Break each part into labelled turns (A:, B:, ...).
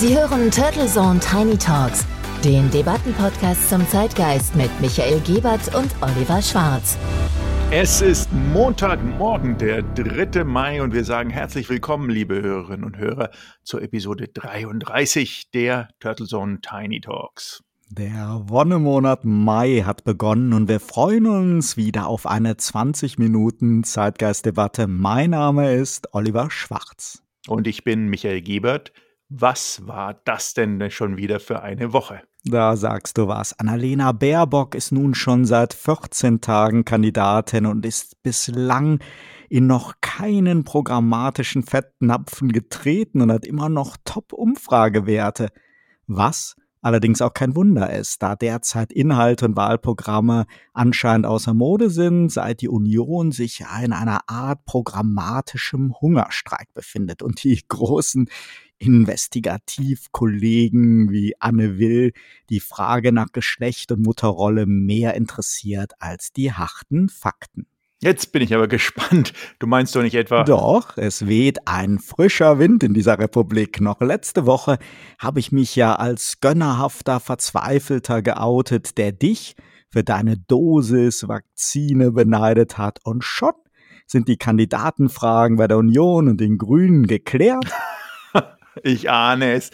A: Sie hören Turtle Zone Tiny Talks, den Debattenpodcast zum Zeitgeist mit Michael Gebert und Oliver Schwarz.
B: Es ist Montagmorgen, der 3. Mai und wir sagen herzlich willkommen, liebe Hörerinnen und Hörer, zur Episode 33 der Turtle Zone Tiny Talks.
C: Der Wonnemonat Mai hat begonnen und wir freuen uns wieder auf eine 20 Minuten Zeitgeistdebatte. Mein Name ist Oliver Schwarz.
B: Und ich bin Michael Gebert. Was war das denn schon wieder für eine Woche?
C: Da sagst du was. Annalena Baerbock ist nun schon seit 14 Tagen Kandidatin und ist bislang in noch keinen programmatischen Fettnapfen getreten und hat immer noch Top-Umfragewerte. Was allerdings auch kein Wunder ist, da derzeit Inhalte und Wahlprogramme anscheinend außer Mode sind, seit die Union sich in einer Art programmatischem Hungerstreik befindet und die großen Investigativkollegen wie Anne Will die Frage nach Geschlecht und Mutterrolle mehr interessiert als die harten Fakten.
B: Jetzt bin ich aber gespannt. Du meinst doch nicht etwa.
C: Doch, es weht ein frischer Wind in dieser Republik. Noch letzte Woche habe ich mich ja als gönnerhafter Verzweifelter geoutet, der dich für deine Dosis Vakzine beneidet hat. Und schon sind die Kandidatenfragen bei der Union und den Grünen geklärt.
B: Ich ahne es.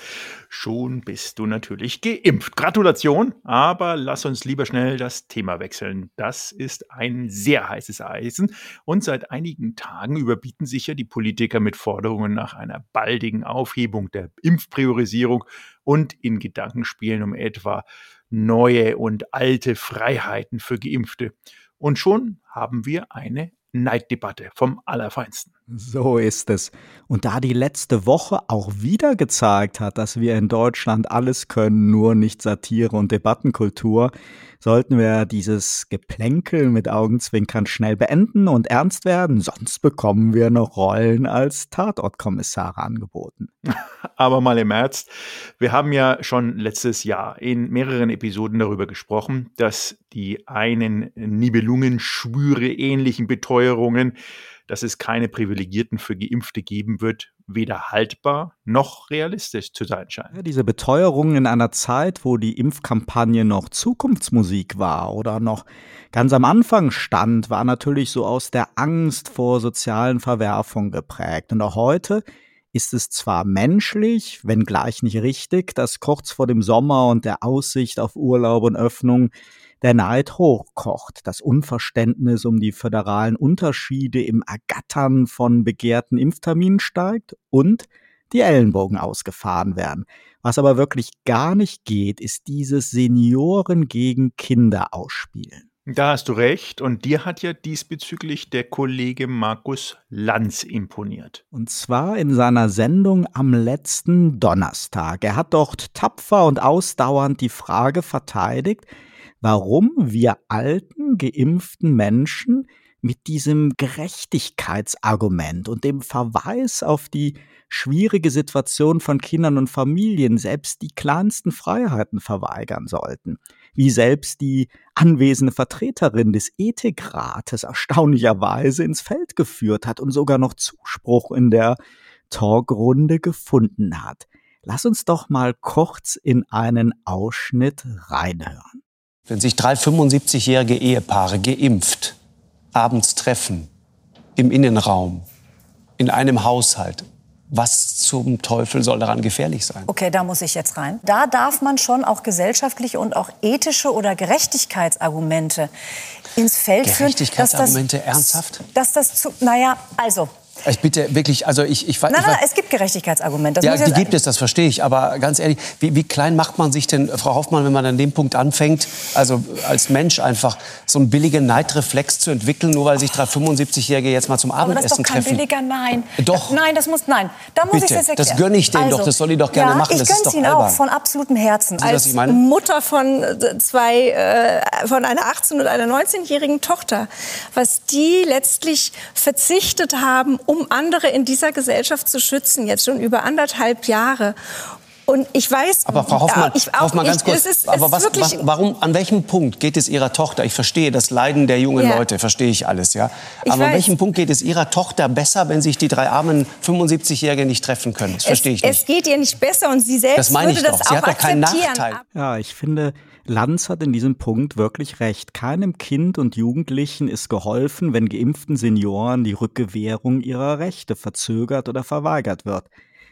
B: Schon bist du natürlich geimpft. Gratulation, aber lass uns lieber schnell das Thema wechseln. Das ist ein sehr heißes Eisen und seit einigen Tagen überbieten sich ja die Politiker mit Forderungen nach einer baldigen Aufhebung der Impfpriorisierung und in Gedankenspielen um etwa neue und alte Freiheiten für Geimpfte. Und schon haben wir eine Neiddebatte vom Allerfeinsten.
C: So ist es. Und da die letzte Woche auch wieder gezeigt hat, dass wir in Deutschland alles können, nur nicht Satire und Debattenkultur, sollten wir dieses Geplänkel mit Augenzwinkern schnell beenden und ernst werden, sonst bekommen wir noch Rollen als Tatortkommissare angeboten.
B: Aber mal im Ernst, wir haben ja schon letztes Jahr in mehreren Episoden darüber gesprochen, dass die einen Nibelungenschwüre ähnlichen Beteuerungen dass es keine Privilegierten für Geimpfte geben wird, weder haltbar noch realistisch zu sein scheinen.
C: Ja, diese Beteuerung in einer Zeit, wo die Impfkampagne noch Zukunftsmusik war oder noch ganz am Anfang stand, war natürlich so aus der Angst vor sozialen Verwerfungen geprägt. Und auch heute ist es zwar menschlich, wenn gleich nicht richtig, dass kurz vor dem Sommer und der Aussicht auf Urlaub und Öffnung der Neid hochkocht, das Unverständnis um die föderalen Unterschiede im Ergattern von begehrten Impfterminen steigt und die Ellenbogen ausgefahren werden. Was aber wirklich gar nicht geht, ist dieses Senioren gegen Kinder ausspielen.
B: Da hast du recht. Und dir hat ja diesbezüglich der Kollege Markus Lanz imponiert.
C: Und zwar in seiner Sendung am letzten Donnerstag. Er hat dort tapfer und ausdauernd die Frage verteidigt, warum wir alten, geimpften Menschen mit diesem Gerechtigkeitsargument und dem Verweis auf die schwierige Situation von Kindern und Familien selbst die kleinsten Freiheiten verweigern sollten. Wie selbst die anwesende Vertreterin des Ethikrates erstaunlicherweise ins Feld geführt hat und sogar noch Zuspruch in der Talkrunde gefunden hat. Lass uns doch mal kurz in einen Ausschnitt reinhören.
D: Wenn sich drei 75-jährige Ehepaare geimpft abends treffen, im Innenraum, in einem Haushalt, was zum Teufel soll daran gefährlich sein?
E: Okay, da muss ich jetzt rein. Da darf man schon auch gesellschaftliche und auch ethische oder Gerechtigkeitsargumente ins Feld führen.
D: Gerechtigkeitsargumente ernsthaft?
E: Dass das zu, naja, also
D: ich bitte wirklich, also ich, ich,
E: nein,
D: ich,
E: nein, es gibt Gerechtigkeitsargumente.
D: ja, die gibt es, das verstehe ich. Aber ganz ehrlich, wie, wie, klein macht man sich denn, Frau Hoffmann, wenn man an dem Punkt anfängt, also als Mensch einfach so einen billigen Neidreflex zu entwickeln, nur weil sich drei 75-Jährige jetzt mal zum Abendessen treffen?
E: Aber das ist doch kein billiger Nein.
D: Doch.
E: Nein, das muss, nein. Da muss
D: bitte,
E: ich das
D: erklären. Das gönne ich denen also, doch, das soll ich doch gerne
E: ja,
D: machen.
E: Ich
D: das
E: gönne Ihnen auch von absolutem Herzen.
F: Sie, als Mutter von äh, zwei, äh, von einer 18- und einer 19-jährigen Tochter, was die letztlich verzichtet haben, um andere in dieser Gesellschaft zu schützen, jetzt schon über anderthalb Jahre. Und ich weiß,
D: aber Frau Hoffmann,
F: ich,
D: Frau Hoffmann ganz kurz,
F: ist,
D: aber was, was, warum, an welchem Punkt geht es Ihrer Tochter? Ich verstehe das Leiden der jungen ja. Leute, verstehe ich alles, ja.
F: Ich
D: aber an welchem Punkt geht es Ihrer Tochter besser, wenn sich die drei armen 75-Jährigen nicht treffen können? Das verstehe ich nicht.
F: Es geht ihr nicht besser und sie selbst
D: das meine ich
F: würde
D: doch.
F: das
D: Sie
F: auch
D: hat doch keinen
F: akzeptieren.
D: Nachteil.
C: Ja, ich finde, Lanz hat in diesem Punkt wirklich recht. Keinem Kind und Jugendlichen ist geholfen, wenn geimpften Senioren die Rückgewährung ihrer Rechte verzögert oder verweigert wird.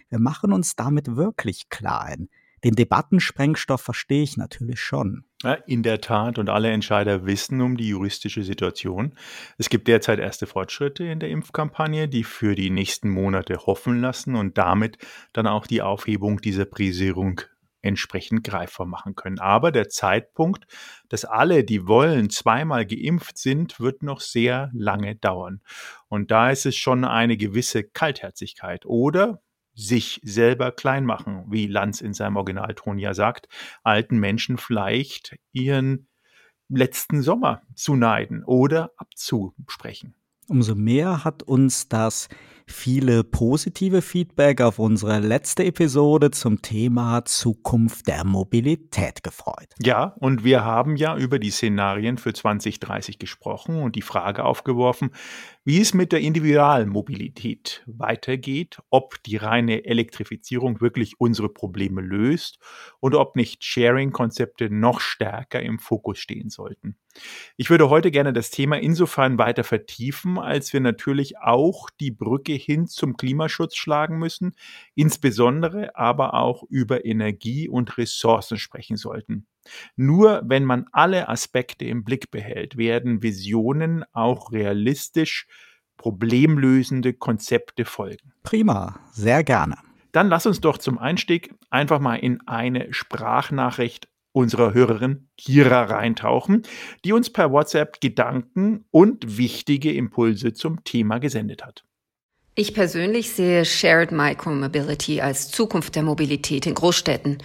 C: Wir machen uns damit wirklich klein. Den Debattensprengstoff verstehe ich natürlich schon.
B: Ja, in der Tat, und alle Entscheider wissen um die juristische Situation. Es gibt derzeit erste Fortschritte in der Impfkampagne, die für die nächsten Monate hoffen lassen und damit dann auch die Aufhebung dieser Prisierung entsprechend greifbar machen können. Aber der Zeitpunkt, dass alle, die wollen, zweimal geimpft sind, wird noch sehr lange dauern. Und da ist es schon eine gewisse Kaltherzigkeit oder sich selber klein machen, wie Lanz in seinem Originalton ja sagt, alten Menschen vielleicht ihren letzten Sommer zu neiden oder abzusprechen.
C: Umso mehr hat uns das viele positive Feedback auf unsere letzte Episode zum Thema Zukunft der Mobilität gefreut.
B: Ja, und wir haben ja über die Szenarien für 2030 gesprochen und die Frage aufgeworfen, wie es mit der Individualmobilität weitergeht, ob die reine Elektrifizierung wirklich unsere Probleme löst und ob nicht Sharing-Konzepte noch stärker im Fokus stehen sollten. Ich würde heute gerne das Thema insofern weiter vertiefen, als wir natürlich auch die Brücke hin zum Klimaschutz schlagen müssen, insbesondere aber auch über Energie und Ressourcen sprechen sollten. Nur wenn man alle Aspekte im Blick behält, werden Visionen auch realistisch problemlösende Konzepte folgen.
C: Prima, sehr gerne.
B: Dann lass uns doch zum Einstieg einfach mal in eine Sprachnachricht unserer Hörerin Kira reintauchen, die uns per WhatsApp Gedanken und wichtige Impulse zum Thema gesendet hat.
G: Ich persönlich sehe Shared Micromobility als Zukunft der Mobilität in Großstädten.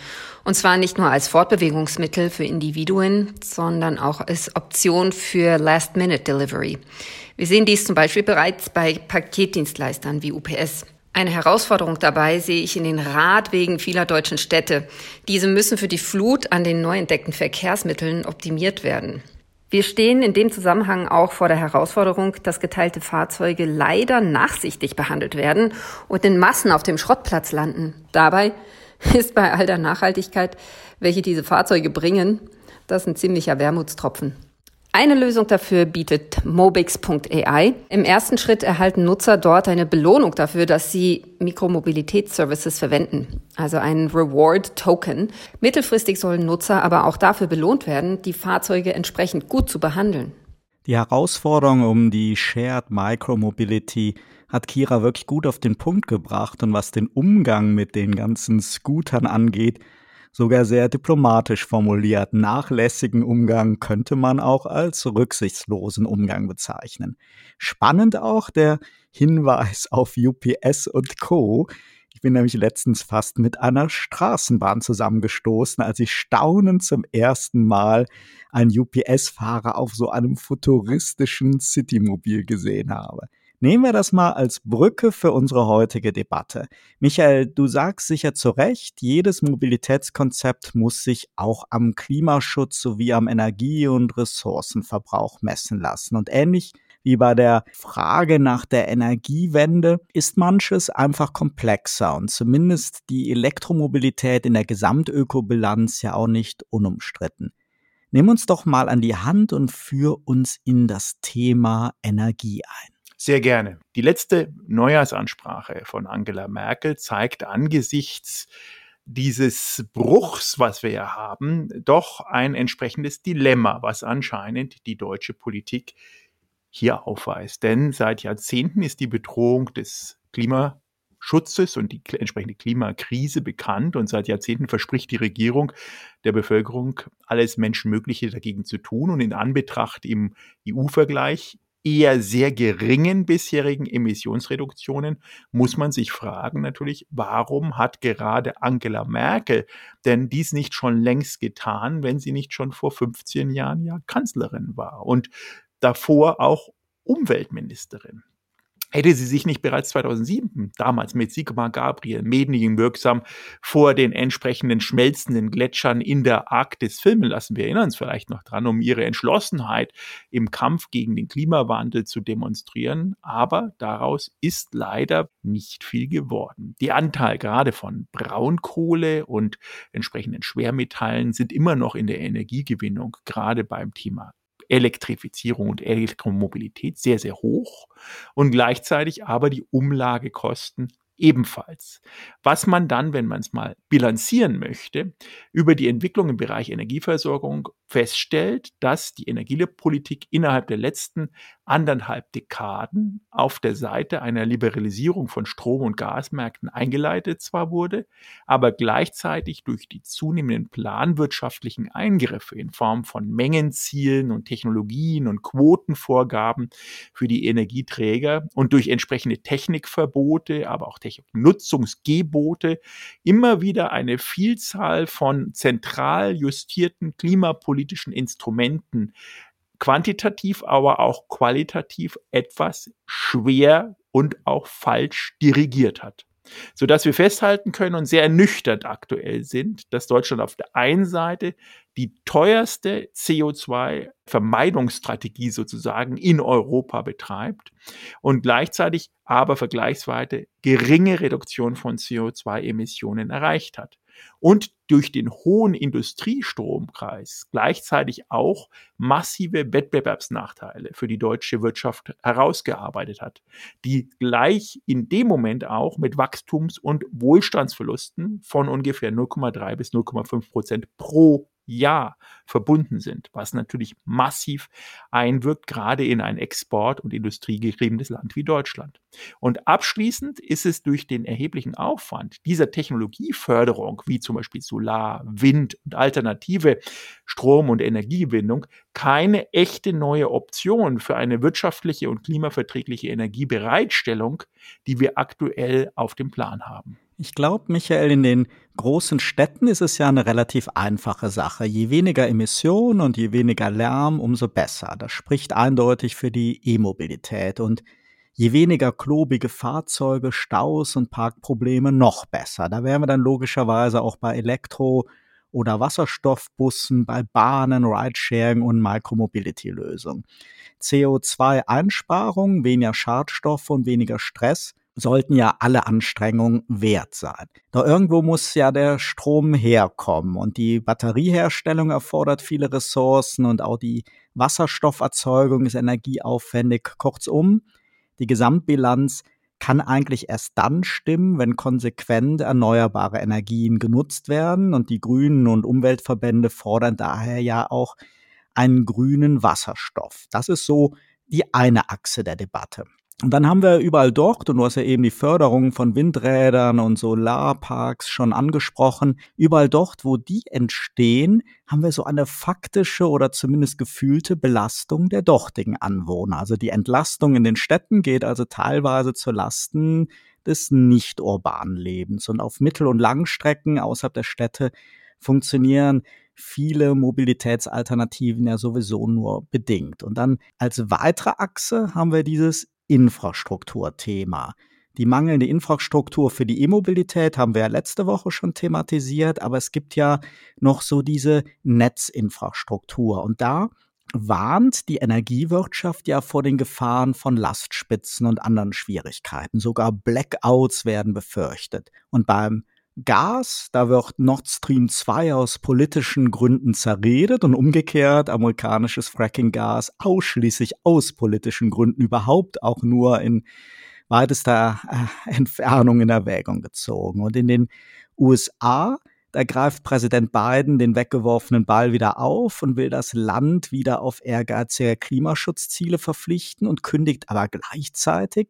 G: Und zwar nicht nur als Fortbewegungsmittel für Individuen, sondern auch als Option für Last-Minute-Delivery. Wir sehen dies zum Beispiel bereits bei Paketdienstleistern wie UPS. Eine Herausforderung dabei sehe ich in den Radwegen vieler deutschen Städte. Diese müssen für die Flut an den neu entdeckten Verkehrsmitteln optimiert werden. Wir stehen in dem Zusammenhang auch vor der Herausforderung, dass geteilte Fahrzeuge leider nachsichtig behandelt werden und in Massen auf dem Schrottplatz landen. Dabei ist bei all der Nachhaltigkeit, welche diese Fahrzeuge bringen, das ein ziemlicher Wermutstropfen. Eine Lösung dafür bietet Mobix.ai. Im ersten Schritt erhalten Nutzer dort eine Belohnung dafür, dass sie Mikromobilitätsservices verwenden, also ein Reward Token. Mittelfristig sollen Nutzer aber auch dafür belohnt werden, die Fahrzeuge entsprechend gut zu behandeln.
C: Die Herausforderung um die Shared Micromobility hat Kira wirklich gut auf den Punkt gebracht und was den Umgang mit den ganzen Scootern angeht, sogar sehr diplomatisch formuliert. Nachlässigen Umgang könnte man auch als rücksichtslosen Umgang bezeichnen. Spannend auch der Hinweis auf UPS und Co. Ich bin nämlich letztens fast mit einer Straßenbahn zusammengestoßen, als ich staunend zum ersten Mal einen UPS-Fahrer auf so einem futuristischen Citymobil gesehen habe. Nehmen wir das mal als Brücke für unsere heutige Debatte. Michael, du sagst sicher zu Recht, jedes Mobilitätskonzept muss sich auch am Klimaschutz sowie am Energie- und Ressourcenverbrauch messen lassen. Und ähnlich wie bei der Frage nach der Energiewende ist manches einfach komplexer und zumindest die Elektromobilität in der Gesamtökobilanz ja auch nicht unumstritten. Nimm uns doch mal an die Hand und führ uns in das Thema Energie ein.
B: Sehr gerne. Die letzte Neujahrsansprache von Angela Merkel zeigt angesichts dieses Bruchs, was wir ja haben, doch ein entsprechendes Dilemma, was anscheinend die deutsche Politik hier aufweist. Denn seit Jahrzehnten ist die Bedrohung des Klimaschutzes und die entsprechende Klimakrise bekannt und seit Jahrzehnten verspricht die Regierung der Bevölkerung alles Menschenmögliche dagegen zu tun und in Anbetracht im EU-Vergleich eher sehr geringen bisherigen Emissionsreduktionen muss man sich fragen natürlich, warum hat gerade Angela Merkel denn dies nicht schon längst getan, wenn sie nicht schon vor 15 Jahren ja Kanzlerin war und davor auch Umweltministerin. Hätte sie sich nicht bereits 2007, damals mit Sigmar Gabriel, medienwirksam vor den entsprechenden schmelzenden Gletschern in der Arktis filmen lassen, wir erinnern uns vielleicht noch dran, um ihre Entschlossenheit im Kampf gegen den Klimawandel zu demonstrieren. Aber daraus ist leider nicht viel geworden. Die Anteil gerade von Braunkohle und entsprechenden Schwermetallen sind immer noch in der Energiegewinnung, gerade beim Thema Elektrifizierung und Elektromobilität sehr, sehr hoch und gleichzeitig aber die Umlagekosten ebenfalls. Was man dann, wenn man es mal bilanzieren möchte, über die Entwicklung im Bereich Energieversorgung feststellt, dass die Energiepolitik innerhalb der letzten anderthalb Dekaden auf der Seite einer Liberalisierung von Strom- und Gasmärkten eingeleitet zwar wurde, aber gleichzeitig durch die zunehmenden planwirtschaftlichen Eingriffe in Form von Mengenzielen und Technologien und Quotenvorgaben für die Energieträger und durch entsprechende Technikverbote, aber auch Nutzungsgebote immer wieder eine Vielzahl von zentral justierten klimapolitischen Instrumenten quantitativ, aber auch qualitativ etwas schwer und auch falsch dirigiert hat. Sodass wir festhalten können und sehr ernüchtert aktuell sind, dass Deutschland auf der einen Seite die teuerste CO2-Vermeidungsstrategie sozusagen in Europa betreibt und gleichzeitig aber vergleichsweise geringe Reduktion von CO2-Emissionen erreicht hat und durch den hohen Industriestrompreis gleichzeitig auch massive Wettbewerbsnachteile für die deutsche Wirtschaft herausgearbeitet hat, die gleich in dem Moment auch mit Wachstums- und Wohlstandsverlusten von ungefähr 0,3 bis 0,5 Prozent pro Jahr verbunden sind, was natürlich massiv einwirkt, gerade in ein export- und industriegetriebenes Land wie Deutschland. Und abschließend ist es durch den erheblichen Aufwand dieser Technologieförderung, wie zum Beispiel Solar, Wind und alternative Strom- und Energiegewinnung, keine echte neue Option für eine wirtschaftliche und klimaverträgliche Energiebereitstellung, die wir aktuell auf dem Plan haben.
C: Ich glaube, Michael, in den großen Städten ist es ja eine relativ einfache Sache. Je weniger Emissionen und je weniger Lärm, umso besser. Das spricht eindeutig für die E-Mobilität. Und je weniger klobige Fahrzeuge, Staus und Parkprobleme, noch besser. Da wären wir dann logischerweise auch bei Elektro- oder Wasserstoffbussen, bei Bahnen, Ridesharing und Micromobility-Lösungen. CO2-Einsparung, weniger Schadstoffe und weniger Stress sollten ja alle Anstrengungen wert sein. Doch irgendwo muss ja der Strom herkommen und die Batterieherstellung erfordert viele Ressourcen und auch die Wasserstofferzeugung ist energieaufwendig. Kurzum, die Gesamtbilanz kann eigentlich erst dann stimmen, wenn konsequent erneuerbare Energien genutzt werden und die Grünen und Umweltverbände fordern daher ja auch einen grünen Wasserstoff. Das ist so die eine Achse der Debatte. Und dann haben wir überall dort, und du hast ja eben die Förderung von Windrädern und Solarparks schon angesprochen, überall dort, wo die entstehen, haben wir so eine faktische oder zumindest gefühlte Belastung der dortigen Anwohner. Also die Entlastung in den Städten geht also teilweise zu Lasten des nicht urbanen Lebens. Und auf Mittel- und Langstrecken außerhalb der Städte funktionieren viele Mobilitätsalternativen ja sowieso nur bedingt. Und dann als weitere Achse haben wir dieses Infrastrukturthema. Die mangelnde Infrastruktur für die E-Mobilität haben wir ja letzte Woche schon thematisiert, aber es gibt ja noch so diese Netzinfrastruktur. Und da warnt die Energiewirtschaft ja vor den Gefahren von Lastspitzen und anderen Schwierigkeiten. Sogar Blackouts werden befürchtet. Und beim Gas, da wird Nord Stream 2 aus politischen Gründen zerredet und umgekehrt amerikanisches Fracking-Gas ausschließlich aus politischen Gründen überhaupt auch nur in weitester äh, Entfernung in Erwägung gezogen. Und in den USA, da greift Präsident Biden den weggeworfenen Ball wieder auf und will das Land wieder auf ehrgeizige Klimaschutzziele verpflichten und kündigt aber gleichzeitig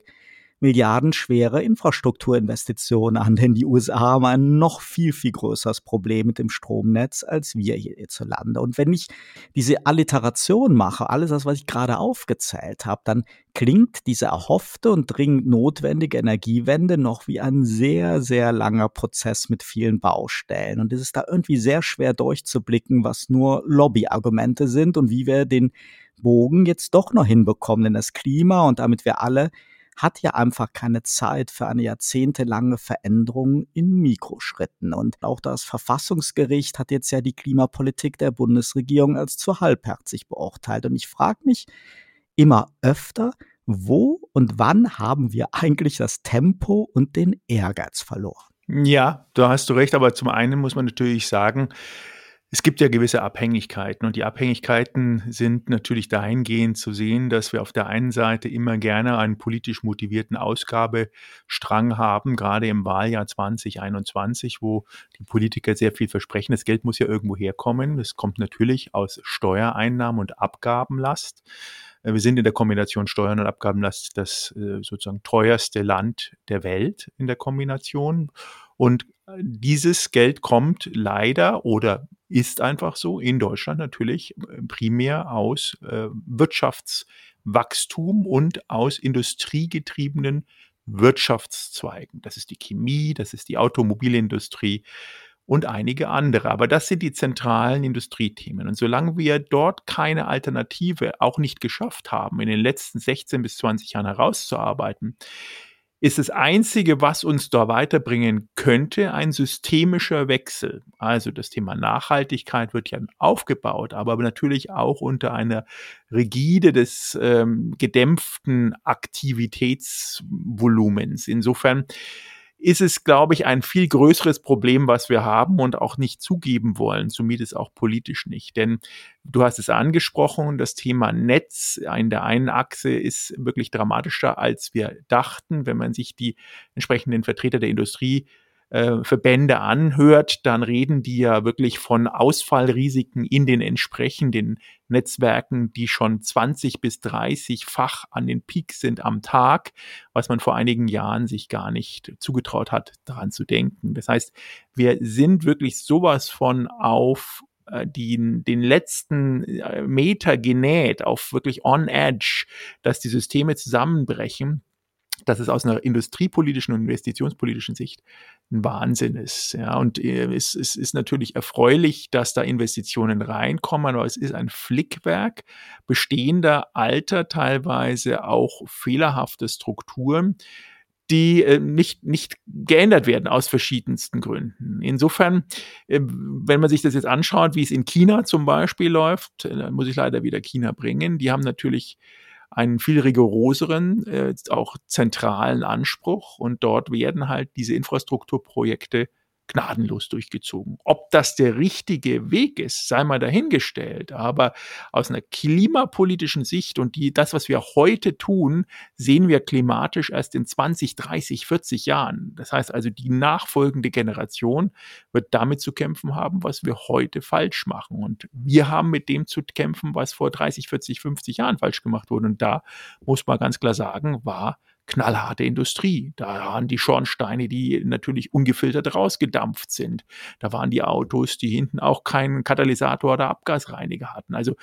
C: milliardenschwere Infrastrukturinvestitionen an, denn die USA haben ein noch viel, viel größeres Problem mit dem Stromnetz als wir hierzulande. Und wenn ich diese Alliteration mache, alles das, was ich gerade aufgezählt habe, dann klingt diese erhoffte und dringend notwendige Energiewende noch wie ein sehr, sehr langer Prozess mit vielen Baustellen. Und es ist da irgendwie sehr schwer durchzublicken, was nur Lobbyargumente sind und wie wir den Bogen jetzt doch noch hinbekommen. Denn das Klima und damit wir alle hat ja einfach keine Zeit für eine jahrzehntelange Veränderung in Mikroschritten. Und auch das Verfassungsgericht hat jetzt ja die Klimapolitik der Bundesregierung als zu halbherzig beurteilt. Und ich frage mich immer öfter, wo und wann haben wir eigentlich das Tempo und den Ehrgeiz verloren?
B: Ja, da hast du recht, aber zum einen muss man natürlich sagen, es gibt ja gewisse Abhängigkeiten und die Abhängigkeiten sind natürlich dahingehend zu sehen, dass wir auf der einen Seite immer gerne einen politisch motivierten Ausgabestrang haben, gerade im Wahljahr 2021, wo die Politiker sehr viel versprechen. Das Geld muss ja irgendwo herkommen. Das kommt natürlich aus Steuereinnahmen und Abgabenlast. Äh, wir sind in der Kombination Steuern und Abgabenlast das äh, sozusagen teuerste Land der Welt in der Kombination. Und äh, dieses Geld kommt leider oder ist einfach so in Deutschland natürlich primär aus Wirtschaftswachstum und aus industriegetriebenen Wirtschaftszweigen. Das ist die Chemie, das ist die Automobilindustrie, und einige andere. Aber das sind die zentralen Industriethemen. Und solange wir dort keine Alternative auch nicht geschafft haben, in den letzten 16 bis 20 Jahren herauszuarbeiten, ist das Einzige, was uns da weiterbringen könnte, ein systemischer Wechsel. Also das Thema Nachhaltigkeit wird ja aufgebaut, aber natürlich auch unter einer Rigide des ähm, gedämpften Aktivitätsvolumens. Insofern ist es, glaube ich, ein viel größeres Problem, was wir haben und auch nicht zugeben wollen, zumindest auch politisch nicht. Denn du hast es angesprochen, das Thema Netz in der einen Achse ist wirklich dramatischer, als wir dachten. Wenn man sich die entsprechenden Vertreter der Industrie äh, Verbände anhört, dann reden die ja wirklich von Ausfallrisiken in den entsprechenden Netzwerken, die schon 20 bis 30-fach an den Peak sind am Tag, was man vor einigen Jahren sich gar nicht zugetraut hat, daran zu denken. Das heißt, wir sind wirklich sowas von auf äh, den, den letzten äh, Meter genäht, auf wirklich on edge, dass die Systeme zusammenbrechen dass es aus einer industriepolitischen und investitionspolitischen Sicht ein Wahnsinn ist. Ja, und äh, es, es ist natürlich erfreulich, dass da Investitionen reinkommen, aber es ist ein Flickwerk bestehender, alter, teilweise auch fehlerhafte Strukturen, die äh, nicht, nicht geändert werden aus verschiedensten Gründen. Insofern, äh, wenn man sich das jetzt anschaut, wie es in China zum Beispiel läuft, äh, muss ich leider wieder China bringen, die haben natürlich einen viel rigoroseren, äh, auch zentralen Anspruch. Und dort werden halt diese Infrastrukturprojekte gnadenlos durchgezogen. Ob das der richtige Weg ist, sei mal dahingestellt. Aber aus einer klimapolitischen Sicht und die, das, was wir heute tun, sehen wir klimatisch erst in 20, 30, 40 Jahren. Das heißt also, die nachfolgende Generation wird damit zu kämpfen haben, was wir heute falsch machen. Und wir haben mit dem zu kämpfen, was vor 30, 40, 50 Jahren falsch gemacht wurde. Und da muss man ganz klar sagen, war knallharte Industrie. Da waren die Schornsteine, die natürlich ungefiltert rausgedampft sind. Da waren die Autos, die hinten auch keinen Katalysator oder Abgasreiniger hatten. Also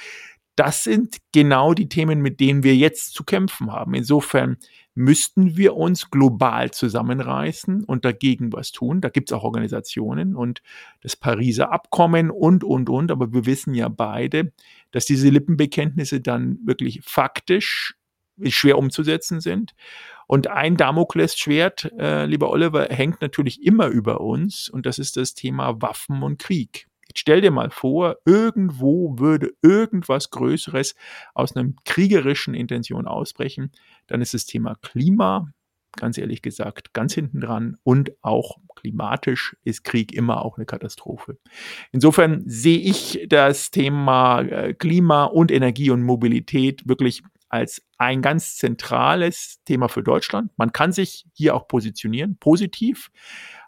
B: das sind genau die Themen, mit denen wir jetzt zu kämpfen haben. Insofern müssten wir uns global zusammenreißen und dagegen was tun. Da gibt es auch Organisationen und das Pariser Abkommen und, und, und. Aber wir wissen ja beide, dass diese Lippenbekenntnisse dann wirklich faktisch schwer umzusetzen sind. Und ein Damoklesschwert, äh, lieber Oliver, hängt natürlich immer über uns und das ist das Thema Waffen und Krieg. Jetzt stell dir mal vor, irgendwo würde irgendwas Größeres aus einer kriegerischen Intention ausbrechen, dann ist das Thema Klima, ganz ehrlich gesagt, ganz hinten dran und auch klimatisch ist Krieg immer auch eine Katastrophe. Insofern sehe ich das Thema äh, Klima und Energie und Mobilität wirklich als ein ganz zentrales Thema für Deutschland. Man kann sich hier auch positionieren, positiv,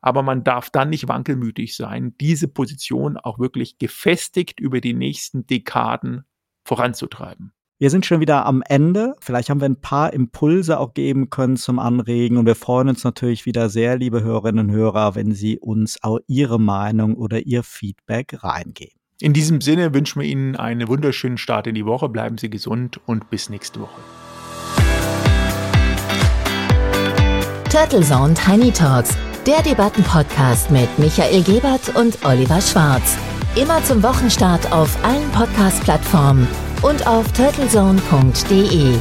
B: aber man darf dann nicht wankelmütig sein, diese Position auch wirklich gefestigt über die nächsten Dekaden voranzutreiben.
C: Wir sind schon wieder am Ende. Vielleicht haben wir ein paar Impulse auch geben können zum Anregen. Und wir freuen uns natürlich wieder sehr, liebe Hörerinnen und Hörer, wenn Sie uns auch Ihre Meinung oder Ihr Feedback reingeben.
B: In diesem Sinne wünschen wir Ihnen einen wunderschönen Start in die Woche. Bleiben Sie gesund und bis nächste Woche.
A: Turtle Zone Tiny Talks, der Debattenpodcast mit Michael Gebert und Oliver Schwarz. Immer zum Wochenstart auf allen Podcast-Plattformen und auf turtlezone.de.